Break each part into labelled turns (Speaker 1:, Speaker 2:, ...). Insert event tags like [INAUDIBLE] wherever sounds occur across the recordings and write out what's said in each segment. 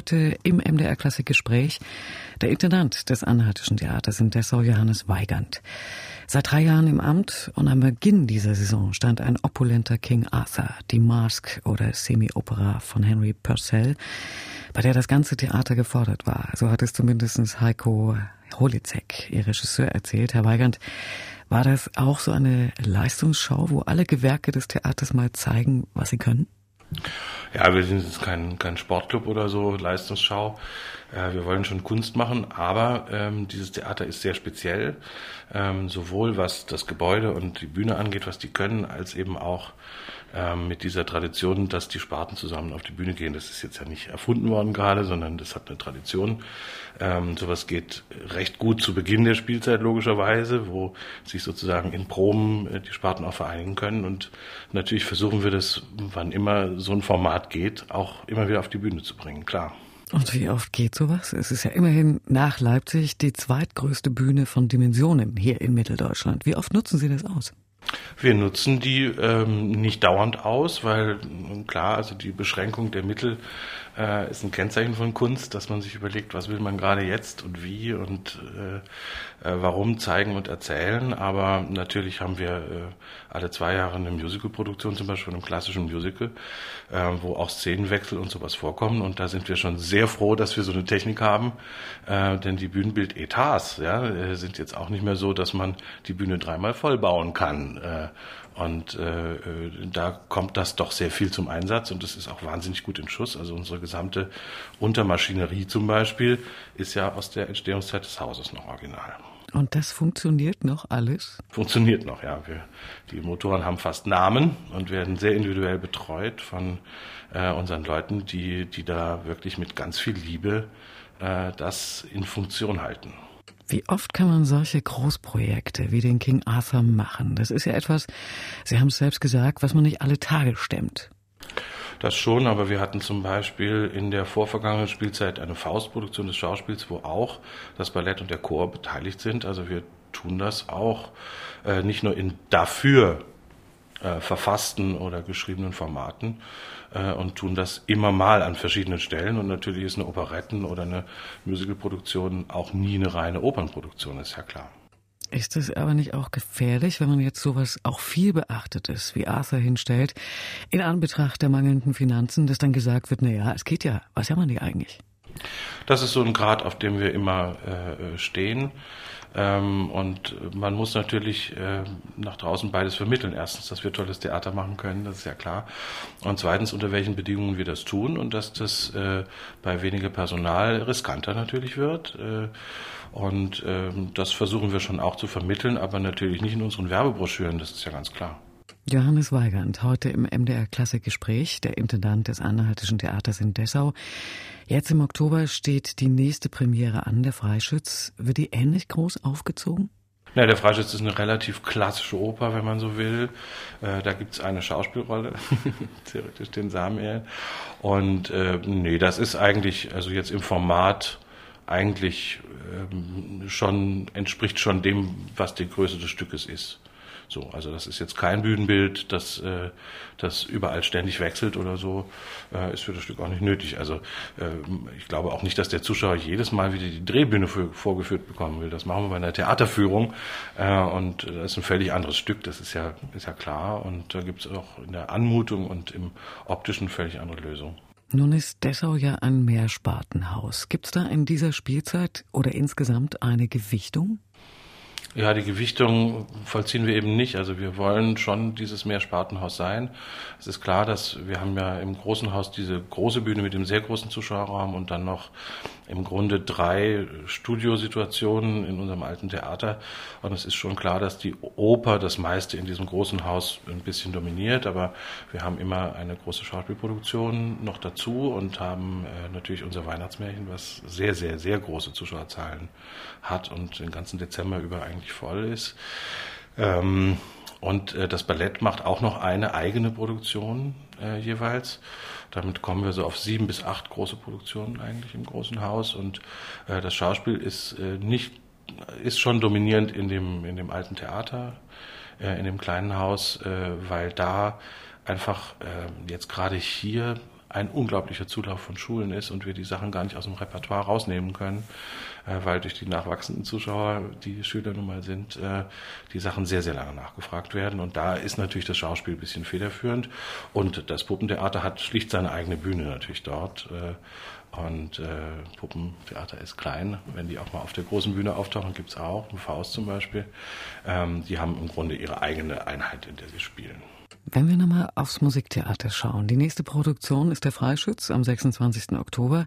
Speaker 1: Heute im MDR Klassikgespräch der Intendant des Anhaltischen Theaters in Dessau, Johannes Weigand. Seit drei Jahren im Amt und am Beginn dieser Saison stand ein opulenter King Arthur, die Mask oder Semi-Opera von Henry Purcell, bei der das ganze Theater gefordert war. So hat es zumindest Heiko Holizek, ihr Regisseur, erzählt. Herr Weigand, war das auch so eine Leistungsschau, wo alle Gewerke des Theaters mal zeigen, was sie können?
Speaker 2: Ja, wir sind jetzt kein, kein Sportclub oder so, Leistungsschau. Äh, wir wollen schon Kunst machen, aber ähm, dieses Theater ist sehr speziell, ähm, sowohl was das Gebäude und die Bühne angeht, was die können, als eben auch ähm, mit dieser Tradition, dass die Sparten zusammen auf die Bühne gehen. Das ist jetzt ja nicht erfunden worden gerade, sondern das hat eine Tradition. Ähm, sowas geht recht gut zu Beginn der Spielzeit logischerweise, wo sich sozusagen in Proben äh, die Sparten auch vereinigen können. Und natürlich versuchen wir das, wann immer so ein Format geht, auch immer wieder auf die Bühne zu bringen, klar.
Speaker 1: Und wie oft geht sowas? Es ist ja immerhin nach Leipzig die zweitgrößte Bühne von Dimensionen hier in Mitteldeutschland. Wie oft nutzen Sie das aus?
Speaker 2: Wir nutzen die ähm, nicht dauernd aus, weil klar, also die Beschränkung der Mittel äh, ist ein Kennzeichen von Kunst, dass man sich überlegt, was will man gerade jetzt und wie und äh, äh, warum zeigen und erzählen. Aber natürlich haben wir äh, alle zwei Jahre eine Musicalproduktion, zum Beispiel einem klassischen Musical, äh, wo auch Szenenwechsel und sowas vorkommen. Und da sind wir schon sehr froh, dass wir so eine Technik haben, denn die Bühnenbild-Etats ja, sind jetzt auch nicht mehr so, dass man die Bühne dreimal voll bauen kann. Und äh, äh, da kommt das doch sehr viel zum Einsatz und das ist auch wahnsinnig gut in Schuss. Also unsere gesamte Untermaschinerie zum Beispiel ist ja aus der Entstehungszeit des Hauses noch original.
Speaker 1: Und das funktioniert noch alles?
Speaker 2: Funktioniert noch, ja. Wir, die Motoren haben fast Namen und werden sehr individuell betreut von äh, unseren Leuten, die, die da wirklich mit ganz viel Liebe äh, das in Funktion halten.
Speaker 1: Wie oft kann man solche Großprojekte wie den King Arthur machen? Das ist ja etwas, Sie haben es selbst gesagt, was man nicht alle Tage stemmt.
Speaker 2: Das schon, aber wir hatten zum Beispiel in der vorvergangenen Spielzeit eine Faustproduktion des Schauspiels, wo auch das Ballett und der Chor beteiligt sind. Also wir tun das auch äh, nicht nur in dafür äh, verfassten oder geschriebenen Formaten äh, und tun das immer mal an verschiedenen Stellen. Und natürlich ist eine Operetten- oder eine Musicalproduktion auch nie eine reine Opernproduktion, ist ja klar.
Speaker 1: Ist es aber nicht auch gefährlich, wenn man jetzt sowas auch viel beachtetes wie Arthur hinstellt, in Anbetracht der mangelnden Finanzen, dass dann gesagt wird, na ja, es geht ja, was haben wir die eigentlich?
Speaker 2: Das ist so ein Grad, auf dem wir immer äh, stehen. Ähm, und man muss natürlich äh, nach draußen beides vermitteln. Erstens, dass wir tolles Theater machen können, das ist ja klar. Und zweitens, unter welchen Bedingungen wir das tun und dass das äh, bei weniger Personal riskanter natürlich wird. Äh, und ähm, das versuchen wir schon auch zu vermitteln, aber natürlich nicht in unseren Werbebroschüren, das ist ja ganz klar.
Speaker 1: Johannes Weigand, heute im MDR Klassikgespräch, der Intendant des Anhaltischen Theaters in Dessau. Jetzt im Oktober steht die nächste Premiere an, der Freischütz. Wird die ähnlich groß aufgezogen?
Speaker 2: Ja, der Freischütz ist eine relativ klassische Oper, wenn man so will. Äh, da gibt's eine Schauspielrolle, [LAUGHS] theoretisch den Samuel. Und äh, nee, das ist eigentlich, also jetzt im Format eigentlich ähm, schon, entspricht schon dem, was die Größe des Stückes ist. So, also das ist jetzt kein Bühnenbild, das, äh, das überall ständig wechselt oder so, äh, ist für das Stück auch nicht nötig. Also äh, ich glaube auch nicht, dass der Zuschauer jedes Mal wieder die Drehbühne vorgeführt bekommen will. Das machen wir bei einer Theaterführung äh, und das ist ein völlig anderes Stück, das ist ja, ist ja klar. Und da gibt es auch in der Anmutung und im optischen völlig andere Lösungen.
Speaker 1: Nun ist Dessau ja ein Mehrspartenhaus. Gibt es da in dieser Spielzeit oder insgesamt eine Gewichtung?
Speaker 2: Ja, die Gewichtung vollziehen wir eben nicht. Also wir wollen schon dieses Mehrspartenhaus sein. Es ist klar, dass wir haben ja im großen Haus diese große Bühne mit dem sehr großen Zuschauerraum und dann noch im Grunde drei Studiosituationen in unserem alten Theater. Und es ist schon klar, dass die Oper das meiste in diesem großen Haus ein bisschen dominiert. Aber wir haben immer eine große Schauspielproduktion noch dazu und haben äh, natürlich unser Weihnachtsmärchen, was sehr, sehr, sehr große Zuschauerzahlen hat und den ganzen Dezember über eigentlich voll ist. Ähm, und äh, das Ballett macht auch noch eine eigene Produktion äh, jeweils. Damit kommen wir so auf sieben bis acht große Produktionen eigentlich im großen Haus. Und äh, das Schauspiel ist äh, nicht, ist schon dominierend in dem, in dem alten Theater, äh, in dem kleinen Haus, äh, weil da einfach äh, jetzt gerade hier ein unglaublicher Zulauf von Schulen ist und wir die Sachen gar nicht aus dem Repertoire rausnehmen können, äh, weil durch die nachwachsenden Zuschauer, die Schüler nun mal sind, äh, die Sachen sehr, sehr lange nachgefragt werden. Und da ist natürlich das Schauspiel ein bisschen federführend. Und das Puppentheater hat schlicht seine eigene Bühne natürlich dort. Äh, und äh, Puppentheater ist klein. Wenn die auch mal auf der großen Bühne auftauchen, gibt's auch, Faust zum Beispiel. Ähm, die haben im Grunde ihre eigene Einheit, in der sie spielen.
Speaker 1: Wenn wir nochmal aufs Musiktheater schauen. Die nächste Produktion ist der Freischütz am 26. Oktober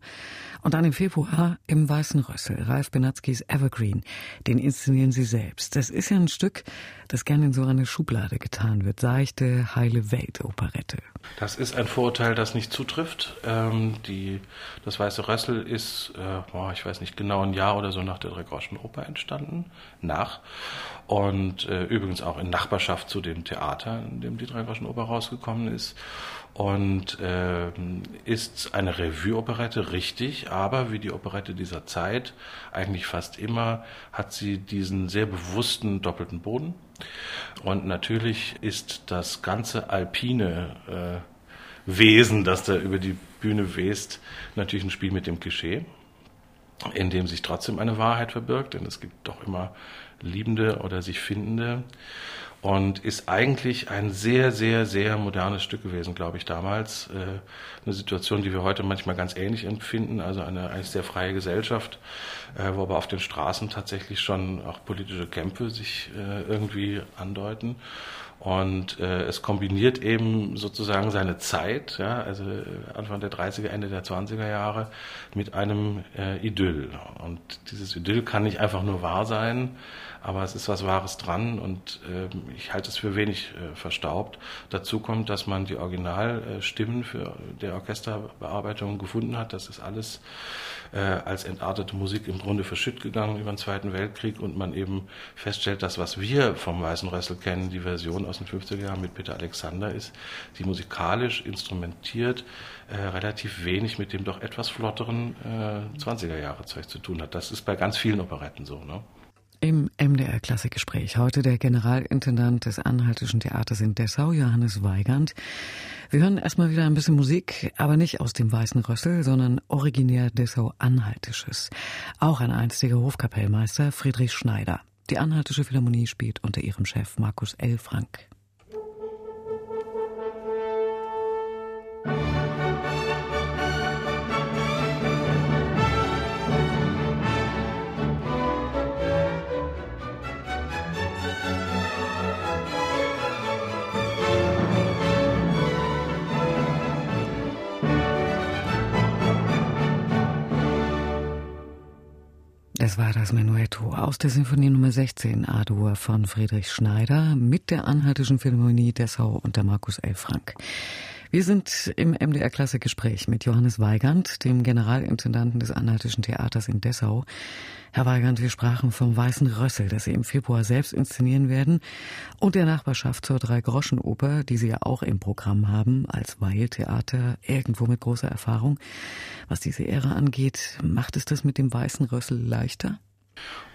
Speaker 1: und dann im Februar im Weißen Rössel, Ralf Benatzkis Evergreen. Den inszenieren Sie selbst. Das ist ja ein Stück, das gerne in so eine Schublade getan wird. Seichte, heile Welt-Operette.
Speaker 2: Das ist ein Vorurteil, das nicht zutrifft. Ähm, die, das Weiße Rössel ist, äh, boah, ich weiß nicht genau, ein Jahr oder so nach der Dreigroschenoper entstanden. Nach. Und äh, übrigens auch in Nachbarschaft zu dem Theater, in dem die Dreigroschenoper rausgekommen ist. Und äh, ist eine Revue-Operette, richtig, aber wie die Operette dieser Zeit, eigentlich fast immer, hat sie diesen sehr bewussten doppelten Boden. Und natürlich ist das ganze alpine äh, Wesen, das da über die Bühne west, natürlich ein Spiel mit dem Klischee, in dem sich trotzdem eine Wahrheit verbirgt, denn es gibt doch immer Liebende oder sich Findende und ist eigentlich ein sehr, sehr, sehr modernes Stück gewesen, glaube ich, damals. Äh, eine Situation, die wir heute manchmal ganz ähnlich empfinden, also eine eigentlich sehr freie Gesellschaft, äh, wo aber auf den Straßen tatsächlich schon auch politische Kämpfe sich äh, irgendwie andeuten. Und äh, es kombiniert eben sozusagen seine Zeit, ja, also Anfang der 30er, Ende der 20er Jahre, mit einem äh, Idyll. Und dieses Idyll kann nicht einfach nur wahr sein, aber es ist was Wahres dran und äh, ich halte es für wenig äh, verstaubt. Dazu kommt, dass man die Originalstimmen für der Orchesterbearbeitung gefunden hat. Das ist alles äh, als entartete Musik im Grunde verschütt gegangen über den Zweiten Weltkrieg und man eben feststellt, dass was wir vom Weißen Rössel kennen, die Version aus den 50er Jahren mit Peter Alexander ist, die musikalisch instrumentiert äh, relativ wenig mit dem doch etwas flotteren äh, 20er Jahre Zeug zu tun hat. Das ist bei ganz vielen Operetten so. Ne?
Speaker 1: Im MDR Klassikgespräch heute der Generalintendant des Anhaltischen Theaters in Dessau, Johannes Weigand. Wir hören erstmal wieder ein bisschen Musik, aber nicht aus dem Weißen Rössel, sondern originär Dessau-Anhaltisches. Auch ein einstiger Hofkapellmeister, Friedrich Schneider. Die Anhaltische Philharmonie spielt unter ihrem Chef Markus L. Frank. Es war das Menuetto aus der Sinfonie Nummer 16 A-Dur von Friedrich Schneider mit der Anhaltischen Philharmonie Dessau und der Markus L. Frank. Wir sind im MDR Klasse Gespräch mit Johannes Weigand, dem Generalintendanten des Anhaltischen Theaters in Dessau. Herr Weigand, wir sprachen vom Weißen Rössel, das Sie im Februar selbst inszenieren werden, und der Nachbarschaft zur Drei-Groschen-Oper, die Sie ja auch im Programm haben, als Weiltheater, irgendwo mit großer Erfahrung. Was diese Ära angeht, macht es das mit dem Weißen Rössel leichter?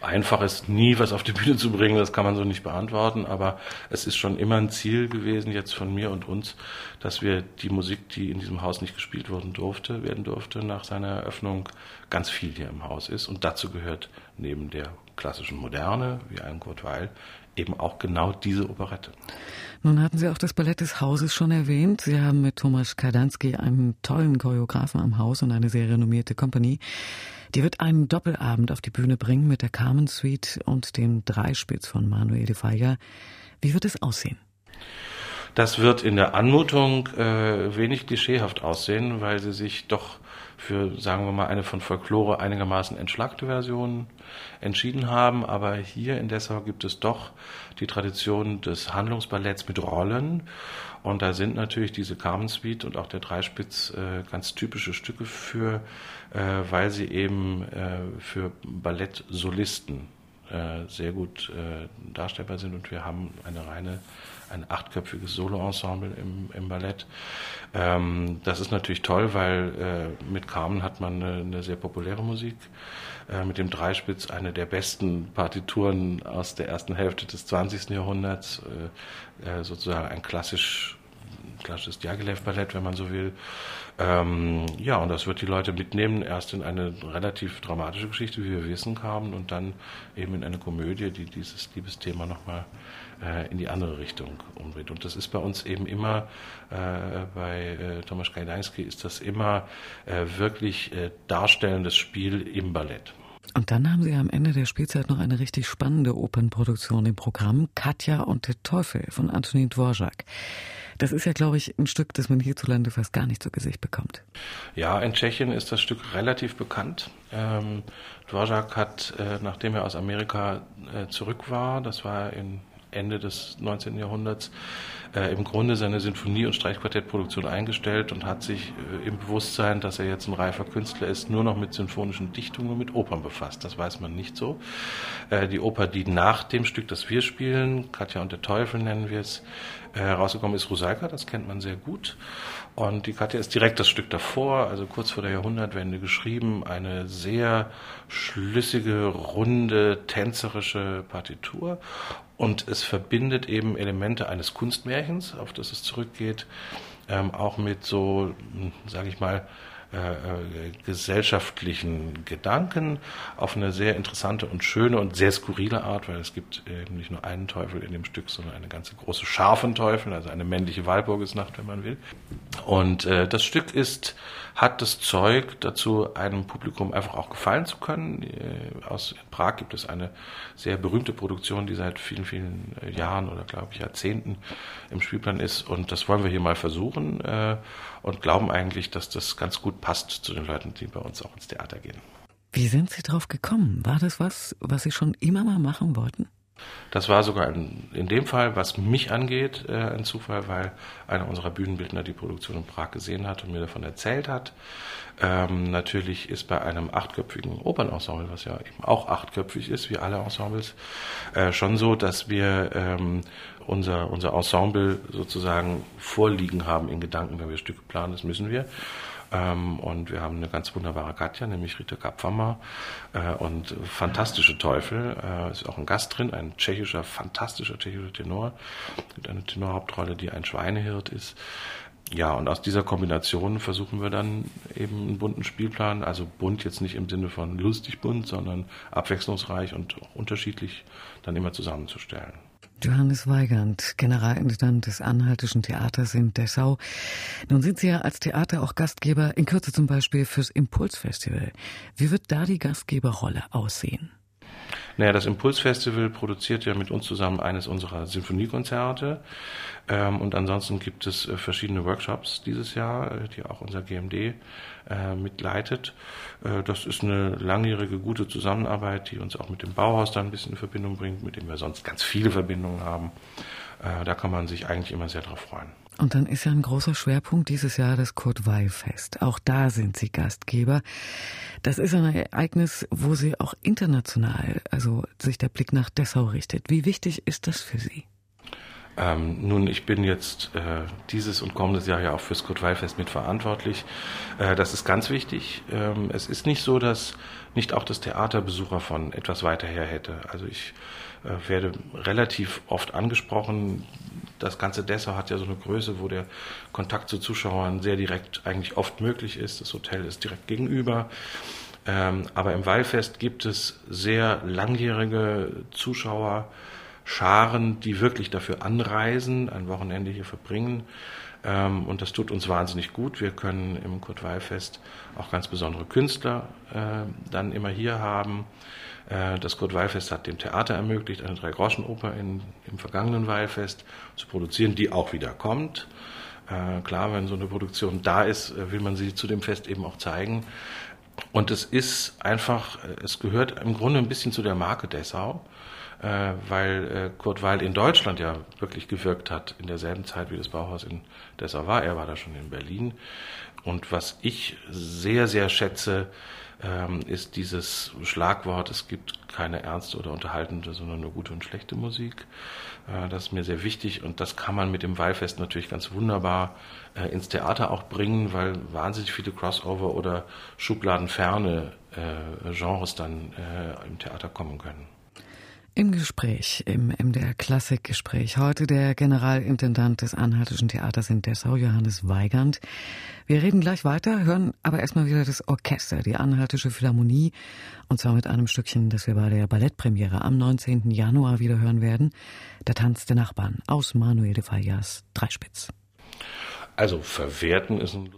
Speaker 2: Einfach ist nie was auf die Bühne zu bringen, das kann man so nicht beantworten, aber es ist schon immer ein Ziel gewesen jetzt von mir und uns, dass wir die Musik, die in diesem Haus nicht gespielt worden durfte, werden durfte nach seiner Eröffnung, ganz viel hier im Haus ist und dazu gehört neben der klassischen Moderne, wie ein Kurt Weil, eben auch genau diese Operette.
Speaker 1: Nun hatten Sie auch das Ballett des Hauses schon erwähnt. Sie haben mit Thomas Kardanski einen tollen Choreografen am Haus und eine sehr renommierte Kompanie. Die wird einen Doppelabend auf die Bühne bringen mit der Carmen Suite und dem Dreispitz von Manuel de Falla. Wie wird es aussehen?
Speaker 2: Das wird in der Anmutung äh, wenig klischeehaft aussehen, weil sie sich doch für, sagen wir mal, eine von Folklore einigermaßen entschlackte Version entschieden haben. Aber hier in Dessau gibt es doch die Tradition des Handlungsballetts mit Rollen. Und da sind natürlich diese Carmen Suite und auch der Dreispitz äh, ganz typische Stücke für, äh, weil sie eben äh, für Ballettsolisten äh, sehr gut äh, darstellbar sind. Und wir haben eine reine ein achtköpfiges Soloensemble im, im Ballett. Ähm, das ist natürlich toll, weil äh, mit Carmen hat man eine, eine sehr populäre Musik. Mit dem Dreispitz eine der besten Partituren aus der ersten Hälfte des 20. Jahrhunderts. Sozusagen ein klassisch klassisches Diaghilev-Ballett, wenn man so will. Ähm, ja, und das wird die Leute mitnehmen, erst in eine relativ dramatische Geschichte, wie wir wissen, kamen, und dann eben in eine Komödie, die dieses Liebesthema nochmal äh, in die andere Richtung umdreht. Und das ist bei uns eben immer, äh, bei äh, Tomasz Kajdański ist das immer äh, wirklich äh, darstellendes Spiel im Ballett.
Speaker 1: Und dann haben Sie am Ende der Spielzeit noch eine richtig spannende Opernproduktion im Programm, Katja und der Teufel von Antonin Dvorak. Das ist ja, glaube ich, ein Stück, das man hierzulande fast gar nicht zu Gesicht bekommt.
Speaker 2: Ja, in Tschechien ist das Stück relativ bekannt. Ähm, Dvorak hat, äh, nachdem er aus Amerika äh, zurück war, das war in Ende des 19. Jahrhunderts äh, im Grunde seine Sinfonie- und Streichquartettproduktion eingestellt und hat sich äh, im Bewusstsein, dass er jetzt ein reifer Künstler ist, nur noch mit sinfonischen Dichtungen und mit Opern befasst. Das weiß man nicht so. Äh, die Oper, die nach dem Stück, das wir spielen, Katja und der Teufel nennen wir es, äh, herausgekommen ist Rusalka, das kennt man sehr gut. Und die Katja ist direkt das Stück davor, also kurz vor der Jahrhundertwende geschrieben, eine sehr schlüssige, runde, tänzerische Partitur. Und es verbindet eben Elemente eines Kunstmärchens, auf das es zurückgeht, ähm, auch mit so, sage ich mal, äh, gesellschaftlichen Gedanken auf eine sehr interessante und schöne und sehr skurrile Art, weil es gibt eben nicht nur einen Teufel in dem Stück, sondern eine ganze große Schar von Teufeln, also eine männliche Walpurgisnacht, wenn man will. Und äh, das Stück ist hat das Zeug dazu, einem Publikum einfach auch gefallen zu können. Äh, aus Prag gibt es eine sehr berühmte Produktion, die seit vielen, vielen äh, Jahren oder glaube ich Jahrzehnten im Spielplan ist. Und das wollen wir hier mal versuchen äh, und glauben eigentlich, dass das ganz gut passt zu den Leuten, die bei uns auch ins Theater gehen.
Speaker 1: Wie sind Sie drauf gekommen? War das was, was Sie schon immer mal machen wollten?
Speaker 2: Das war sogar in, in dem Fall, was mich angeht, äh, ein Zufall, weil einer unserer Bühnenbildner die Produktion in Prag gesehen hat und mir davon erzählt hat. Ähm, natürlich ist bei einem achtköpfigen Opernensemble, was ja eben auch achtköpfig ist, wie alle Ensembles, äh, schon so, dass wir ähm, unser, unser Ensemble sozusagen vorliegen haben in Gedanken, wenn wir Stücke planen, das müssen wir. Ähm, und wir haben eine ganz wunderbare Katja, nämlich Rita Kapfammer äh, und fantastische Teufel. Äh, ist auch ein Gast drin, ein tschechischer, fantastischer tschechischer Tenor. Es gibt eine Tenorhauptrolle, die ein Schweinehirt ist. Ja, und aus dieser Kombination versuchen wir dann eben einen bunten Spielplan, also bunt jetzt nicht im Sinne von lustig bunt, sondern abwechslungsreich und unterschiedlich dann immer zusammenzustellen.
Speaker 1: Johannes Weigand, Generalintendant des Anhaltischen Theaters in Dessau. Nun sind Sie ja als Theater auch Gastgeber, in Kürze zum Beispiel fürs Impulsfestival. Wie wird da die Gastgeberrolle aussehen?
Speaker 2: Naja, das Impulsfestival produziert ja mit uns zusammen eines unserer Sinfoniekonzerte. Ähm, und ansonsten gibt es äh, verschiedene Workshops dieses Jahr, äh, die auch unser GMD äh, mitleitet. Äh, das ist eine langjährige, gute Zusammenarbeit, die uns auch mit dem Bauhaus dann ein bisschen in Verbindung bringt, mit dem wir sonst ganz viele Verbindungen haben. Äh, da kann man sich eigentlich immer sehr drauf freuen.
Speaker 1: Und dann ist ja ein großer Schwerpunkt dieses Jahr das Kurt-Weil-Fest. Auch da sind Sie Gastgeber. Das ist ein Ereignis, wo Sie auch international, also sich der Blick nach Dessau richtet. Wie wichtig ist das für Sie?
Speaker 2: Ähm, nun, ich bin jetzt äh, dieses und kommendes Jahr ja auch fürs Kurt-Weil-Fest mitverantwortlich. Äh, das ist ganz wichtig. Ähm, es ist nicht so, dass nicht auch das Theaterbesucher von etwas weiter her hätte. Also ich äh, werde relativ oft angesprochen das ganze Dessau hat ja so eine Größe, wo der Kontakt zu Zuschauern sehr direkt eigentlich oft möglich ist. Das Hotel ist direkt gegenüber. Ähm, aber im Weilfest gibt es sehr langjährige Zuschauerscharen, die wirklich dafür anreisen, ein Wochenende hier verbringen. Ähm, und das tut uns wahnsinnig gut. Wir können im Kurt-Weil-Fest auch ganz besondere Künstler äh, dann immer hier haben. Äh, das Kurt-Weil-Fest hat dem Theater ermöglicht, eine Drei-Groschen-Oper im vergangenen Weilfest zu produzieren, die auch wieder kommt. Äh, klar, wenn so eine Produktion da ist, will man sie zu dem Fest eben auch zeigen. Und es ist einfach, es gehört im Grunde ein bisschen zu der Marke Dessau, weil Kurt Weil in Deutschland ja wirklich gewirkt hat in derselben Zeit, wie das Bauhaus in Dessau war. Er war da schon in Berlin. Und was ich sehr, sehr schätze, ähm, ist dieses Schlagwort, es gibt keine ernste oder unterhaltende, sondern nur gute und schlechte Musik. Äh, das ist mir sehr wichtig und das kann man mit dem Weihfest natürlich ganz wunderbar äh, ins Theater auch bringen, weil wahnsinnig viele Crossover oder schubladenferne äh, Genres dann im Theater kommen können.
Speaker 1: Im Gespräch, im MDR Klassikgespräch, heute der Generalintendant des Anhaltischen Theaters in Dessau, Johannes Weigand. Wir reden gleich weiter, hören aber erstmal wieder das Orchester, die Anhaltische Philharmonie, und zwar mit einem Stückchen, das wir bei der Ballettpremiere am 19. Januar wieder hören werden, der Tanz der Nachbarn aus Manuel de Fallas Dreispitz.
Speaker 2: Also verwerten ist ein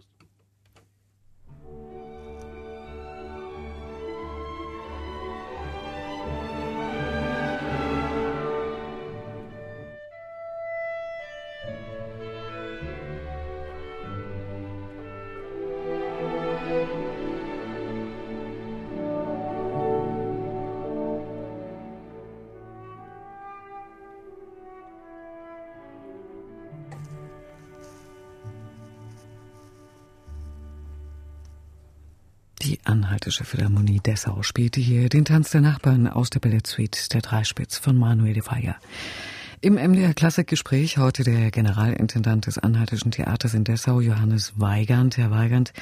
Speaker 1: Anhaltische Philharmonie Dessau spielte hier den Tanz der Nachbarn aus der Ballettsuite der Dreispitz von Manuel de Falla. Im MDR Klassikgespräch heute der Generalintendant des Anhaltischen Theaters in Dessau, Johannes Weigand. Herr Weigand,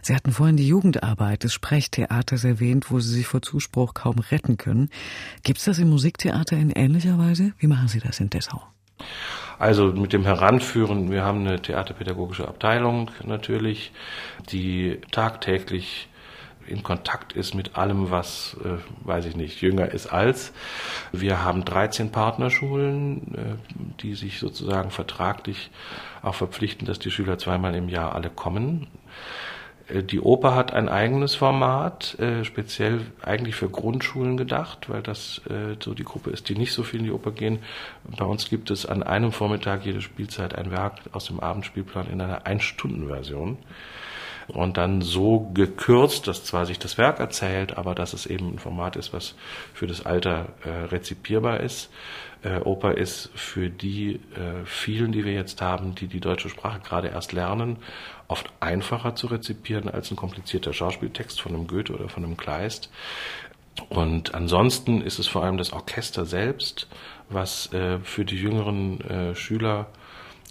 Speaker 1: Sie hatten vorhin die Jugendarbeit des Sprechtheaters erwähnt, wo Sie sich vor Zuspruch kaum retten können. Gibt es das im Musiktheater in ähnlicher Weise? Wie machen Sie das in Dessau?
Speaker 2: Also mit dem Heranführen, wir haben eine theaterpädagogische Abteilung natürlich, die tagtäglich in Kontakt ist mit allem, was, äh, weiß ich nicht, jünger ist als. Wir haben 13 Partnerschulen, äh, die sich sozusagen vertraglich auch verpflichten, dass die Schüler zweimal im Jahr alle kommen. Äh, die Oper hat ein eigenes Format, äh, speziell eigentlich für Grundschulen gedacht, weil das äh, so die Gruppe ist, die nicht so viel in die Oper gehen. Bei uns gibt es an einem Vormittag jede Spielzeit ein Werk aus dem Abendspielplan in einer Ein-Stunden-Version und dann so gekürzt, dass zwar sich das Werk erzählt, aber dass es eben ein Format ist, was für das Alter äh, rezipierbar ist. Äh, Oper ist für die äh, vielen, die wir jetzt haben, die die deutsche Sprache gerade erst lernen, oft einfacher zu rezipieren als ein komplizierter Schauspieltext von einem Goethe oder von einem Kleist. Und ansonsten ist es vor allem das Orchester selbst, was äh, für die jüngeren äh, Schüler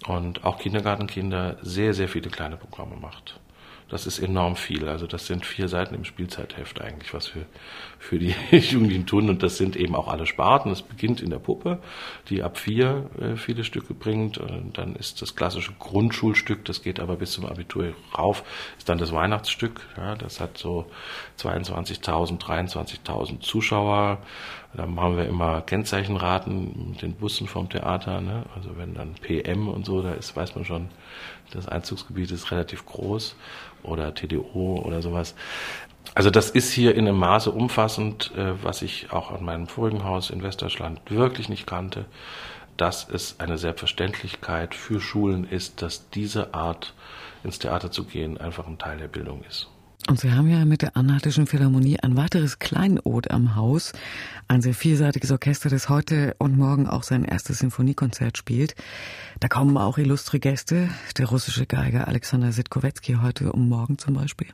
Speaker 2: und auch Kindergartenkinder sehr, sehr viele kleine Programme macht. Das ist enorm viel. Also das sind vier Seiten im Spielzeitheft eigentlich, was wir für die [LAUGHS] Jugendlichen tun. Und das sind eben auch alle Sparten. Es beginnt in der Puppe, die ab vier äh, viele Stücke bringt. Und dann ist das klassische Grundschulstück, das geht aber bis zum Abitur rauf, ist dann das Weihnachtsstück. Ja, das hat so 22.000, 23.000 Zuschauer. Da machen wir immer Kennzeichenraten mit den Bussen vom Theater. Ne? Also wenn dann PM und so, da ist, weiß man schon, das Einzugsgebiet ist relativ groß oder TDO oder sowas. Also das ist hier in einem Maße umfassend, äh, was ich auch an meinem vorigen Haus in Westdeutschland wirklich nicht kannte, dass es eine Selbstverständlichkeit für Schulen ist, dass diese Art ins Theater zu gehen einfach ein Teil der Bildung ist.
Speaker 1: Und Sie haben ja mit der Anhaltischen Philharmonie ein weiteres Kleinod am Haus, ein sehr vielseitiges Orchester, das heute und morgen auch sein erstes Sinfoniekonzert spielt. Da kommen auch illustre Gäste, der russische Geiger Alexander Sitkowetzki heute um morgen zum Beispiel.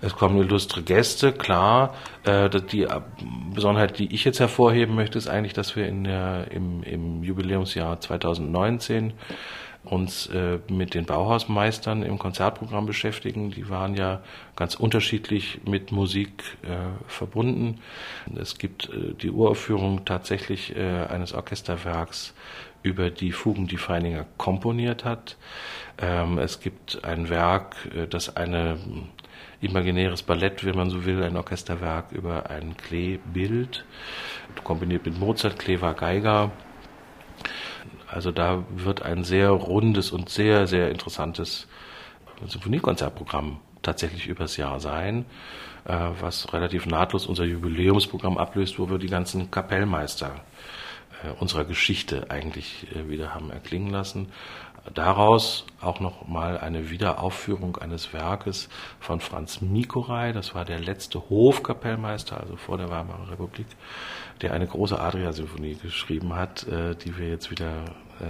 Speaker 2: Es kommen illustre Gäste, klar. Äh, die Besonderheit, die ich jetzt hervorheben möchte, ist eigentlich, dass wir in der, im, im Jubiläumsjahr 2019 uns äh, mit den Bauhausmeistern im Konzertprogramm beschäftigen. Die waren ja ganz unterschiedlich mit Musik äh, verbunden. Es gibt äh, die Uraufführung tatsächlich äh, eines Orchesterwerks über die Fugen, die Feininger komponiert hat. Ähm, es gibt ein Werk, äh, das eine imaginäres Ballett, wenn man so will, ein Orchesterwerk über ein Klee-Bild, kombiniert mit Mozart, Klee war Geiger. Also da wird ein sehr rundes und sehr, sehr interessantes Symphoniekonzertprogramm tatsächlich übers Jahr sein, äh, was relativ nahtlos unser Jubiläumsprogramm ablöst, wo wir die ganzen Kapellmeister äh, unserer Geschichte eigentlich wieder haben erklingen lassen. Daraus auch noch mal eine Wiederaufführung eines Werkes von Franz Mikorai, das war der letzte Hofkapellmeister, also vor der Weimarer Republik, der eine große Adria-Symphonie geschrieben hat, die wir jetzt wieder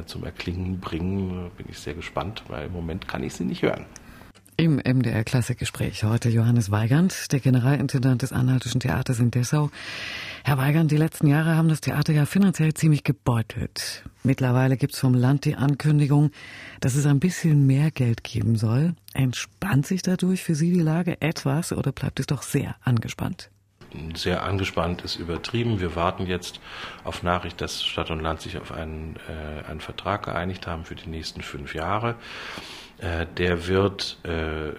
Speaker 2: zum Erklingen bringen. Bin ich sehr gespannt, weil im Moment kann ich sie nicht hören.
Speaker 1: Im MDR Klassikgespräch heute Johannes Weigand, der Generalintendant des Anhaltischen Theaters in Dessau. Herr Weigand, die letzten Jahre haben das Theater ja finanziell ziemlich gebeutelt. Mittlerweile gibt es vom Land die Ankündigung, dass es ein bisschen mehr Geld geben soll. Entspannt sich dadurch für Sie die Lage etwas oder bleibt es doch sehr angespannt?
Speaker 2: Sehr angespannt ist übertrieben. Wir warten jetzt auf Nachricht, dass Stadt und Land sich auf einen, äh, einen Vertrag geeinigt haben für die nächsten fünf Jahre. Äh, der wird äh, äh,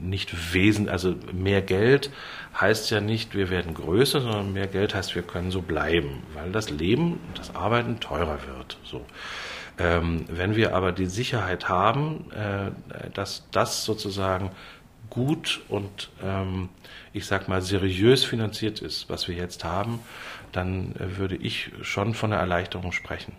Speaker 2: nicht wesentlich, also mehr Geld heißt ja nicht, wir werden größer, sondern mehr Geld heißt, wir können so bleiben, weil das Leben, das Arbeiten teurer wird. So. Ähm, wenn wir aber die Sicherheit haben, äh, dass das sozusagen gut und ähm, ich sag mal seriös finanziert ist, was wir jetzt haben, dann äh, würde ich schon von einer Erleichterung sprechen.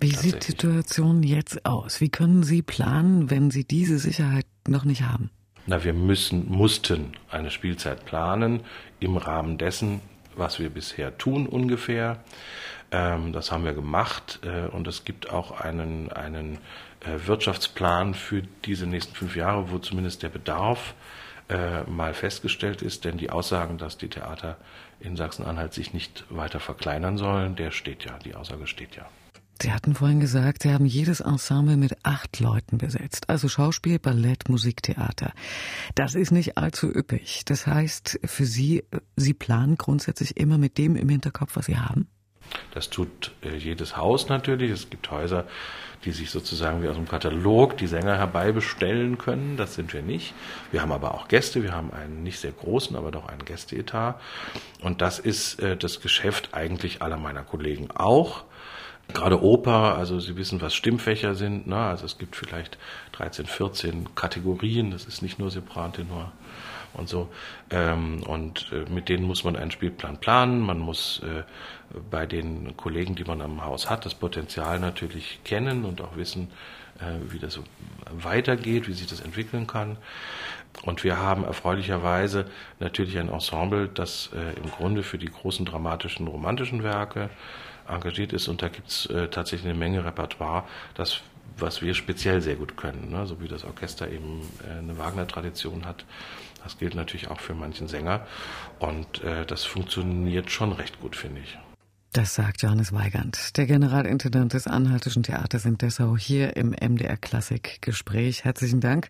Speaker 1: Wie sieht die Situation jetzt aus? Wie können Sie planen, wenn Sie diese Sicherheit noch nicht haben?
Speaker 2: Na, wir müssen, mussten eine Spielzeit planen im Rahmen dessen, was wir bisher tun ungefähr. Ähm, das haben wir gemacht äh, und es gibt auch einen, einen Wirtschaftsplan für diese nächsten fünf Jahre, wo zumindest der Bedarf äh, mal festgestellt ist, denn die Aussagen, dass die Theater in Sachsen-Anhalt sich nicht weiter verkleinern sollen, der steht ja, die Aussage steht ja.
Speaker 1: Sie hatten vorhin gesagt, Sie haben jedes Ensemble mit acht Leuten besetzt. Also Schauspiel, Ballett, Musiktheater. Das ist nicht allzu üppig. Das heißt, für Sie, Sie planen grundsätzlich immer mit dem im Hinterkopf, was Sie haben?
Speaker 2: Das tut äh, jedes Haus natürlich. Es gibt Häuser, die sich sozusagen wie aus dem Katalog die Sänger herbeibestellen können. Das sind wir nicht. Wir haben aber auch Gäste. Wir haben einen nicht sehr großen, aber doch einen Gästeetat. Und das ist äh, das Geschäft eigentlich aller meiner Kollegen auch. Gerade Oper, also Sie wissen, was Stimmfächer sind. Ne? Also es gibt vielleicht 13, 14 Kategorien. Das ist nicht nur Sopran, Tenor und so. Ähm, und äh, mit denen muss man einen Spielplan planen. Man muss äh, bei den Kollegen, die man am Haus hat, das Potenzial natürlich kennen und auch wissen, äh, wie das weitergeht, wie sich das entwickeln kann. Und wir haben erfreulicherweise natürlich ein Ensemble, das äh, im Grunde für die großen dramatischen, romantischen Werke engagiert ist und da gibt es äh, tatsächlich eine Menge Repertoire, das was wir speziell sehr gut können, ne? so wie das Orchester eben äh, eine Wagner-Tradition hat. Das gilt natürlich auch für manchen Sänger und äh, das funktioniert schon recht gut, finde ich.
Speaker 1: Das sagt Johannes Weigand, der Generalintendant des Anhaltischen Theaters in Dessau, hier im MDR Klassik Gespräch. Herzlichen Dank.